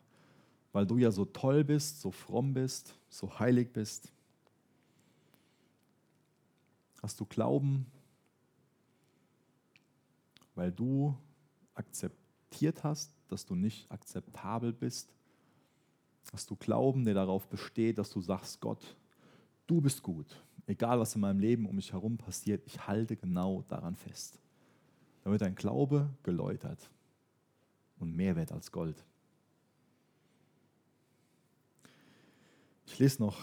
weil du ja so toll bist, so fromm bist, so heilig bist. Hast du Glauben, weil du akzeptiert hast, dass du nicht akzeptabel bist? Hast du Glauben, der darauf besteht, dass du sagst, Gott, du bist gut. Egal was in meinem Leben um mich herum passiert, ich halte genau daran fest. Da wird dein Glaube geläutert und mehr wert als Gold. Ich lese noch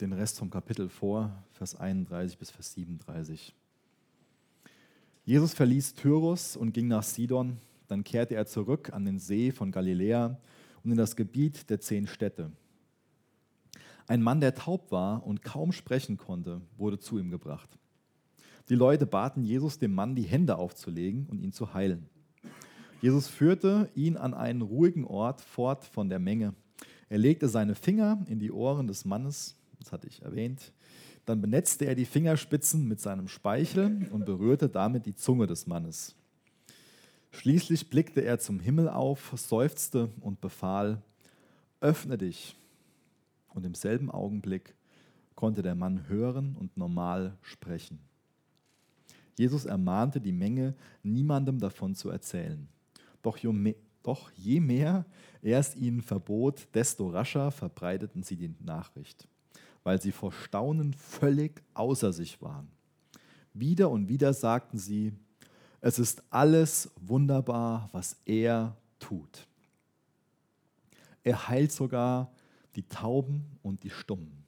den Rest vom Kapitel vor, Vers 31 bis Vers 37. Jesus verließ Tyrus und ging nach Sidon. Dann kehrte er zurück an den See von Galiläa und in das Gebiet der zehn Städte. Ein Mann, der taub war und kaum sprechen konnte, wurde zu ihm gebracht. Die Leute baten Jesus, dem Mann die Hände aufzulegen und ihn zu heilen. Jesus führte ihn an einen ruhigen Ort fort von der Menge. Er legte seine Finger in die Ohren des Mannes, das hatte ich erwähnt. Dann benetzte er die Fingerspitzen mit seinem Speichel und berührte damit die Zunge des Mannes. Schließlich blickte er zum Himmel auf, seufzte und befahl, öffne dich. Und im selben Augenblick konnte der Mann hören und normal sprechen. Jesus ermahnte die Menge, niemandem davon zu erzählen. Doch je mehr er es ihnen verbot, desto rascher verbreiteten sie die Nachricht, weil sie vor Staunen völlig außer sich waren. Wieder und wieder sagten sie, es ist alles wunderbar, was er tut. Er heilt sogar die Tauben und die Stummen.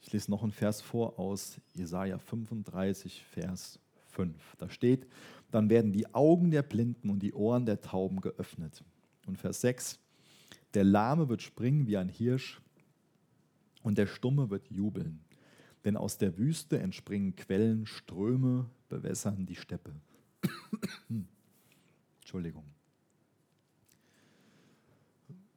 Ich lese noch einen Vers vor aus Jesaja 35, Vers 5. Da steht: Dann werden die Augen der Blinden und die Ohren der Tauben geöffnet. Und Vers 6: Der Lahme wird springen wie ein Hirsch und der Stumme wird jubeln. Denn aus der Wüste entspringen Quellen, Ströme bewässern die Steppe. Entschuldigung.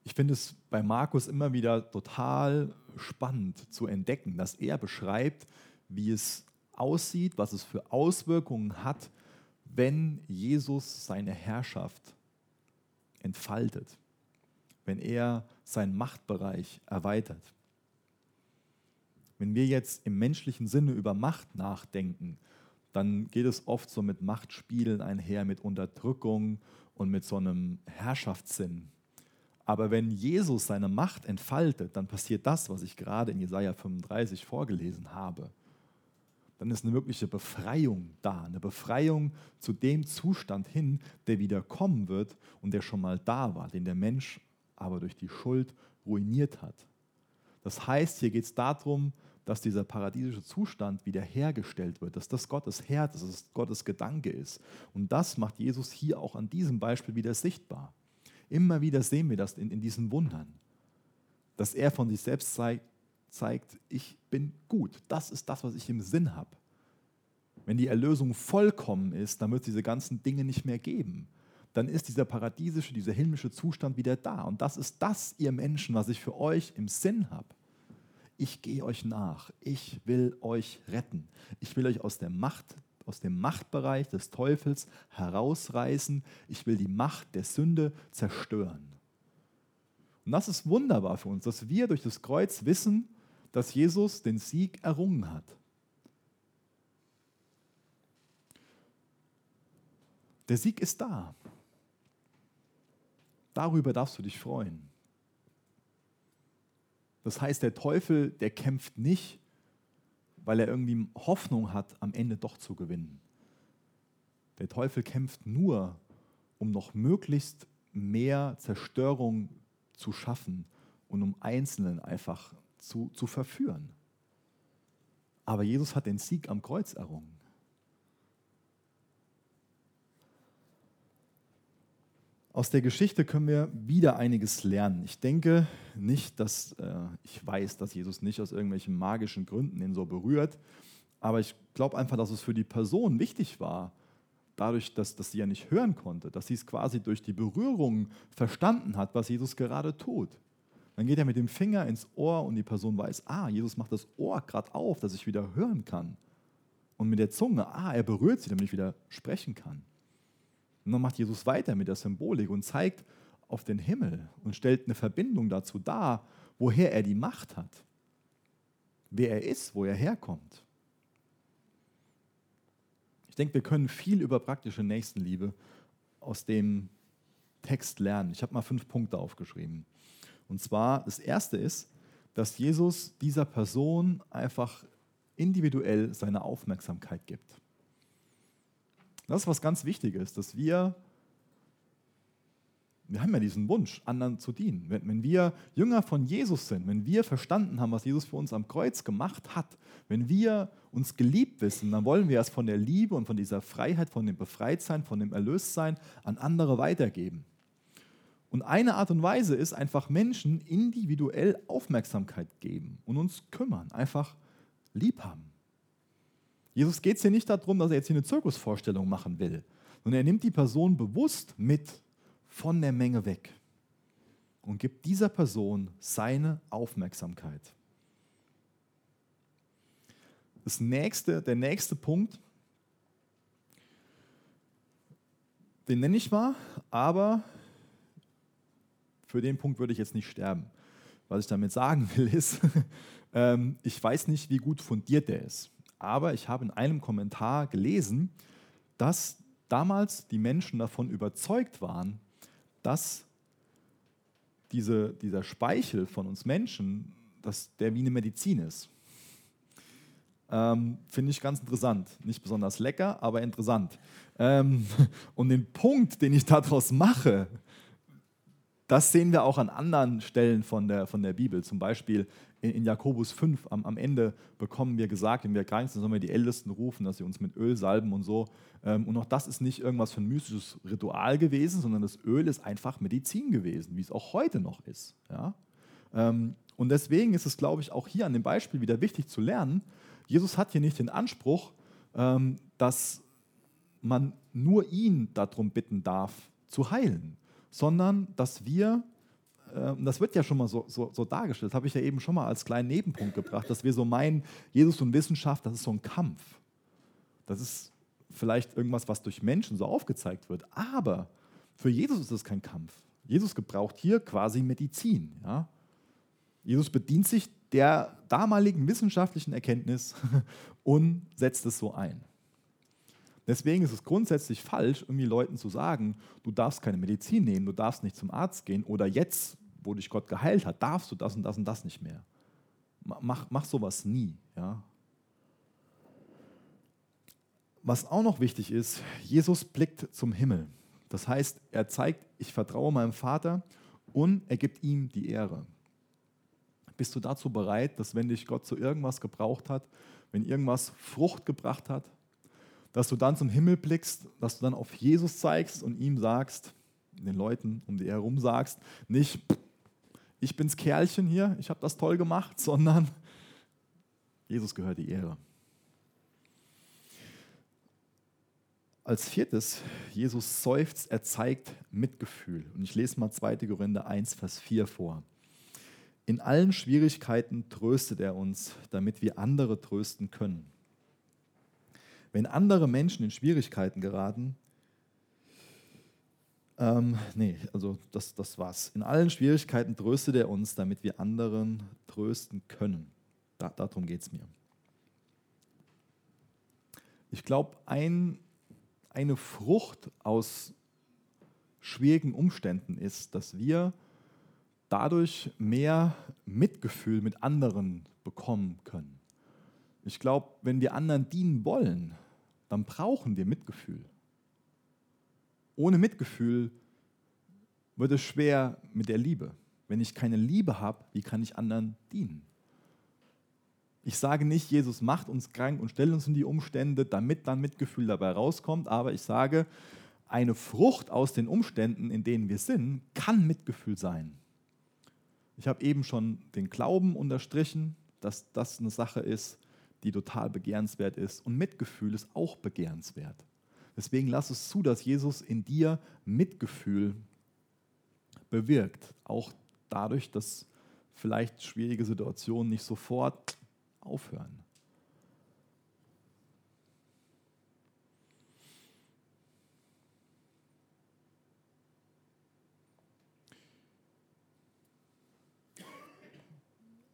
Ich finde es bei Markus immer wieder total spannend zu entdecken, dass er beschreibt, wie es aussieht, was es für Auswirkungen hat, wenn Jesus seine Herrschaft entfaltet, wenn er seinen Machtbereich erweitert. Wenn wir jetzt im menschlichen Sinne über Macht nachdenken, dann geht es oft so mit Machtspielen einher, mit Unterdrückung und mit so einem Herrschaftssinn. Aber wenn Jesus seine Macht entfaltet, dann passiert das, was ich gerade in Jesaja 35 vorgelesen habe. Dann ist eine wirkliche Befreiung da, eine Befreiung zu dem Zustand hin, der wieder kommen wird und der schon mal da war, den der Mensch aber durch die Schuld ruiniert hat. Das heißt, hier geht es darum, dass dieser paradiesische Zustand wiederhergestellt wird, dass das Gottes Herz, dass es Gottes Gedanke ist. Und das macht Jesus hier auch an diesem Beispiel wieder sichtbar. Immer wieder sehen wir das in, in diesen Wundern, dass er von sich selbst zeigt, zeigt, ich bin gut. Das ist das, was ich im Sinn habe. Wenn die Erlösung vollkommen ist, dann wird es diese ganzen Dinge nicht mehr geben. Dann ist dieser paradiesische, dieser himmlische Zustand wieder da. Und das ist das, ihr Menschen, was ich für euch im Sinn habe. Ich gehe euch nach. Ich will euch retten. Ich will euch aus der Macht aus dem Machtbereich des Teufels herausreißen. Ich will die Macht der Sünde zerstören. Und das ist wunderbar für uns, dass wir durch das Kreuz wissen, dass Jesus den Sieg errungen hat. Der Sieg ist da. Darüber darfst du dich freuen. Das heißt, der Teufel, der kämpft nicht weil er irgendwie Hoffnung hat, am Ende doch zu gewinnen. Der Teufel kämpft nur, um noch möglichst mehr Zerstörung zu schaffen und um Einzelnen einfach zu, zu verführen. Aber Jesus hat den Sieg am Kreuz errungen. Aus der Geschichte können wir wieder einiges lernen. Ich denke nicht, dass äh, ich weiß, dass Jesus nicht aus irgendwelchen magischen Gründen ihn so berührt, aber ich glaube einfach, dass es für die Person wichtig war, dadurch, dass, dass sie ja nicht hören konnte, dass sie es quasi durch die Berührung verstanden hat, was Jesus gerade tut. Dann geht er mit dem Finger ins Ohr und die Person weiß, ah, Jesus macht das Ohr gerade auf, dass ich wieder hören kann. Und mit der Zunge, ah, er berührt sie, damit ich wieder sprechen kann. Und dann macht Jesus weiter mit der Symbolik und zeigt auf den Himmel und stellt eine Verbindung dazu dar, woher er die Macht hat, wer er ist, wo er herkommt. Ich denke, wir können viel über praktische Nächstenliebe aus dem Text lernen. Ich habe mal fünf Punkte aufgeschrieben. Und zwar, das erste ist, dass Jesus dieser Person einfach individuell seine Aufmerksamkeit gibt. Das ist was ganz Wichtiges, dass wir, wir haben ja diesen Wunsch, anderen zu dienen. Wenn, wenn wir Jünger von Jesus sind, wenn wir verstanden haben, was Jesus für uns am Kreuz gemacht hat, wenn wir uns geliebt wissen, dann wollen wir es von der Liebe und von dieser Freiheit, von dem Befreitsein, von dem Erlöstsein an andere weitergeben. Und eine Art und Weise ist einfach Menschen individuell Aufmerksamkeit geben und uns kümmern, einfach lieb haben. Jesus geht es hier nicht darum, dass er jetzt hier eine Zirkusvorstellung machen will, sondern er nimmt die Person bewusst mit von der Menge weg und gibt dieser Person seine Aufmerksamkeit. Das nächste, der nächste Punkt, den nenne ich mal, aber für den Punkt würde ich jetzt nicht sterben. Was ich damit sagen will, ist, ähm, ich weiß nicht, wie gut fundiert der ist. Aber ich habe in einem Kommentar gelesen, dass damals die Menschen davon überzeugt waren, dass diese, dieser Speichel von uns Menschen, dass der wie eine Medizin ist. Ähm, Finde ich ganz interessant. Nicht besonders lecker, aber interessant. Ähm, und den Punkt, den ich daraus mache, das sehen wir auch an anderen Stellen von der, von der Bibel. Zum Beispiel in, in Jakobus 5 am, am, Ende bekommen wir gesagt, wenn wir krank sind, sollen wir die Ältesten rufen, dass sie uns mit Öl salben und so. Ähm, und auch das ist nicht irgendwas für ein mystisches Ritual gewesen, sondern das Öl ist einfach Medizin gewesen, wie es auch heute noch ist. Ja? Ähm, und deswegen ist es, glaube ich, auch hier an dem Beispiel wieder wichtig zu lernen, Jesus hat hier nicht den Anspruch, ähm, dass man nur ihn darum bitten darf, zu heilen, sondern dass wir, das wird ja schon mal so, so, so dargestellt, habe ich ja eben schon mal als kleinen Nebenpunkt gebracht, dass wir so meinen, Jesus und Wissenschaft, das ist so ein Kampf. Das ist vielleicht irgendwas, was durch Menschen so aufgezeigt wird, aber für Jesus ist es kein Kampf. Jesus gebraucht hier quasi Medizin. Ja? Jesus bedient sich der damaligen wissenschaftlichen Erkenntnis und setzt es so ein. Deswegen ist es grundsätzlich falsch, irgendwie Leuten zu sagen, du darfst keine Medizin nehmen, du darfst nicht zum Arzt gehen oder jetzt, wo dich Gott geheilt hat, darfst du das und das und das nicht mehr. Mach, mach sowas nie. Ja? Was auch noch wichtig ist, Jesus blickt zum Himmel. Das heißt, er zeigt, ich vertraue meinem Vater und er gibt ihm die Ehre. Bist du dazu bereit, dass wenn dich Gott zu irgendwas gebraucht hat, wenn irgendwas Frucht gebracht hat, dass du dann zum Himmel blickst, dass du dann auf Jesus zeigst und ihm sagst, den Leuten um dich herum sagst, nicht, ich bin's Kerlchen hier, ich habe das toll gemacht, sondern Jesus gehört die Ehre. Als viertes, Jesus seufzt, er zeigt Mitgefühl. Und ich lese mal 2. Korinther 1, Vers 4 vor. In allen Schwierigkeiten tröstet er uns, damit wir andere trösten können. Wenn andere Menschen in Schwierigkeiten geraten, ähm, nee, also das, das war's. In allen Schwierigkeiten tröstet er uns, damit wir anderen trösten können. Da, darum geht es mir. Ich glaube, ein, eine Frucht aus schwierigen Umständen ist, dass wir dadurch mehr Mitgefühl mit anderen bekommen können. Ich glaube, wenn wir anderen dienen wollen, dann brauchen wir Mitgefühl. Ohne Mitgefühl wird es schwer mit der Liebe. Wenn ich keine Liebe habe, wie kann ich anderen dienen? Ich sage nicht, Jesus macht uns krank und stellt uns in die Umstände, damit dann Mitgefühl dabei rauskommt, aber ich sage, eine Frucht aus den Umständen, in denen wir sind, kann Mitgefühl sein. Ich habe eben schon den Glauben unterstrichen, dass das eine Sache ist, die total begehrenswert ist. Und Mitgefühl ist auch begehrenswert. Deswegen lass es zu, dass Jesus in dir Mitgefühl bewirkt. Auch dadurch, dass vielleicht schwierige Situationen nicht sofort aufhören.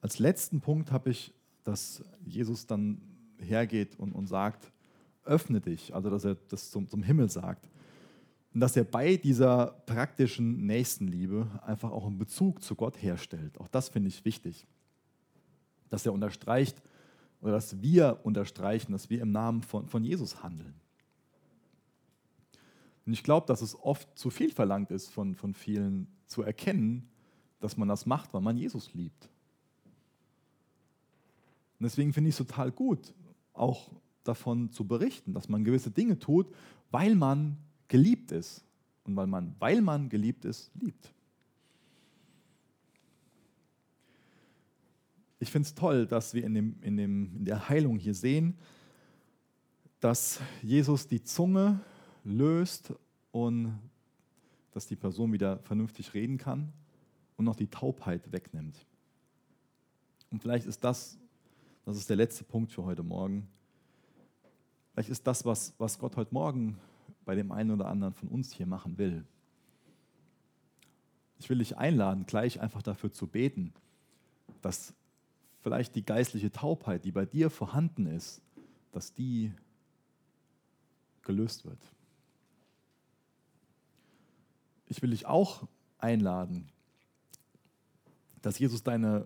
Als letzten Punkt habe ich, dass Jesus dann hergeht und, und sagt, öffne dich, also dass er das zum, zum Himmel sagt. Und dass er bei dieser praktischen Nächstenliebe einfach auch einen Bezug zu Gott herstellt. Auch das finde ich wichtig. Dass er unterstreicht oder dass wir unterstreichen, dass wir im Namen von, von Jesus handeln. Und ich glaube, dass es oft zu viel verlangt ist von, von vielen zu erkennen, dass man das macht, weil man Jesus liebt. Und deswegen finde ich es total gut, auch davon zu berichten, dass man gewisse Dinge tut, weil man geliebt ist. Und weil man, weil man geliebt ist, liebt. Ich finde es toll, dass wir in, dem, in, dem, in der Heilung hier sehen, dass Jesus die Zunge löst und dass die Person wieder vernünftig reden kann und noch die Taubheit wegnimmt. Und vielleicht ist das das ist der letzte Punkt für heute Morgen. Vielleicht ist das, was, was Gott heute Morgen bei dem einen oder anderen von uns hier machen will. Ich will dich einladen, gleich einfach dafür zu beten, dass vielleicht die geistliche Taubheit, die bei dir vorhanden ist, dass die gelöst wird. Ich will dich auch einladen, dass Jesus deine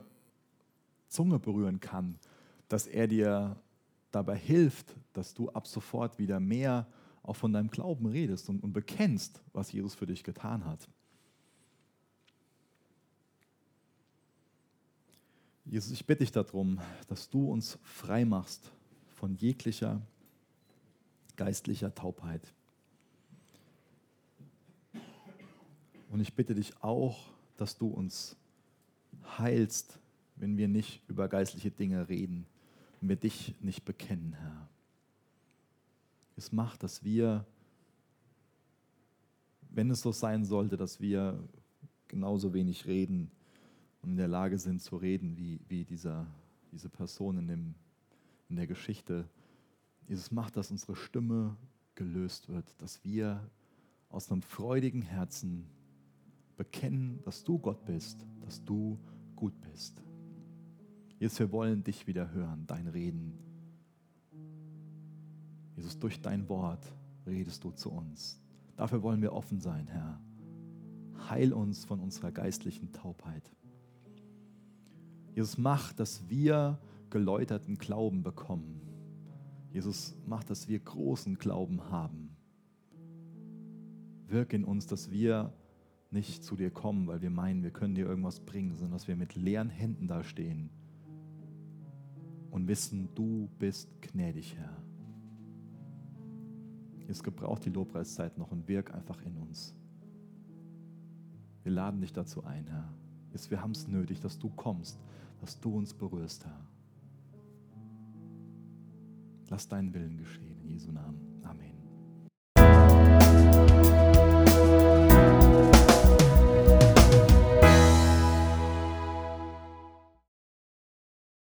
Zunge berühren kann, dass er dir dabei hilft, dass du ab sofort wieder mehr auch von deinem Glauben redest und, und bekennst, was Jesus für dich getan hat. Jesus, ich bitte dich darum, dass du uns frei machst von jeglicher geistlicher Taubheit. Und ich bitte dich auch, dass du uns heilst, wenn wir nicht über geistliche Dinge reden, wenn wir dich nicht bekennen, Herr. Es macht, dass wir, wenn es so sein sollte, dass wir genauso wenig reden und in der Lage sind zu reden wie, wie dieser, diese Person in, dem, in der Geschichte, es macht, dass unsere Stimme gelöst wird, dass wir aus einem freudigen Herzen bekennen, dass du Gott bist, dass du gut bist. Jesus, wir wollen dich wieder hören, dein Reden. Jesus, durch dein Wort redest du zu uns. Dafür wollen wir offen sein, Herr. Heil uns von unserer geistlichen Taubheit. Jesus, mach, dass wir geläuterten Glauben bekommen. Jesus, mach, dass wir großen Glauben haben. Wirk in uns, dass wir nicht zu dir kommen, weil wir meinen, wir können dir irgendwas bringen, sondern dass wir mit leeren Händen dastehen und wissen, du bist gnädig, Herr. Es gebraucht die Lobpreiszeit noch und wirk einfach in uns. Wir laden dich dazu ein, Herr. Jetzt, wir haben es nötig, dass du kommst, dass du uns berührst, Herr. Lass deinen Willen geschehen in Jesu Namen. Amen.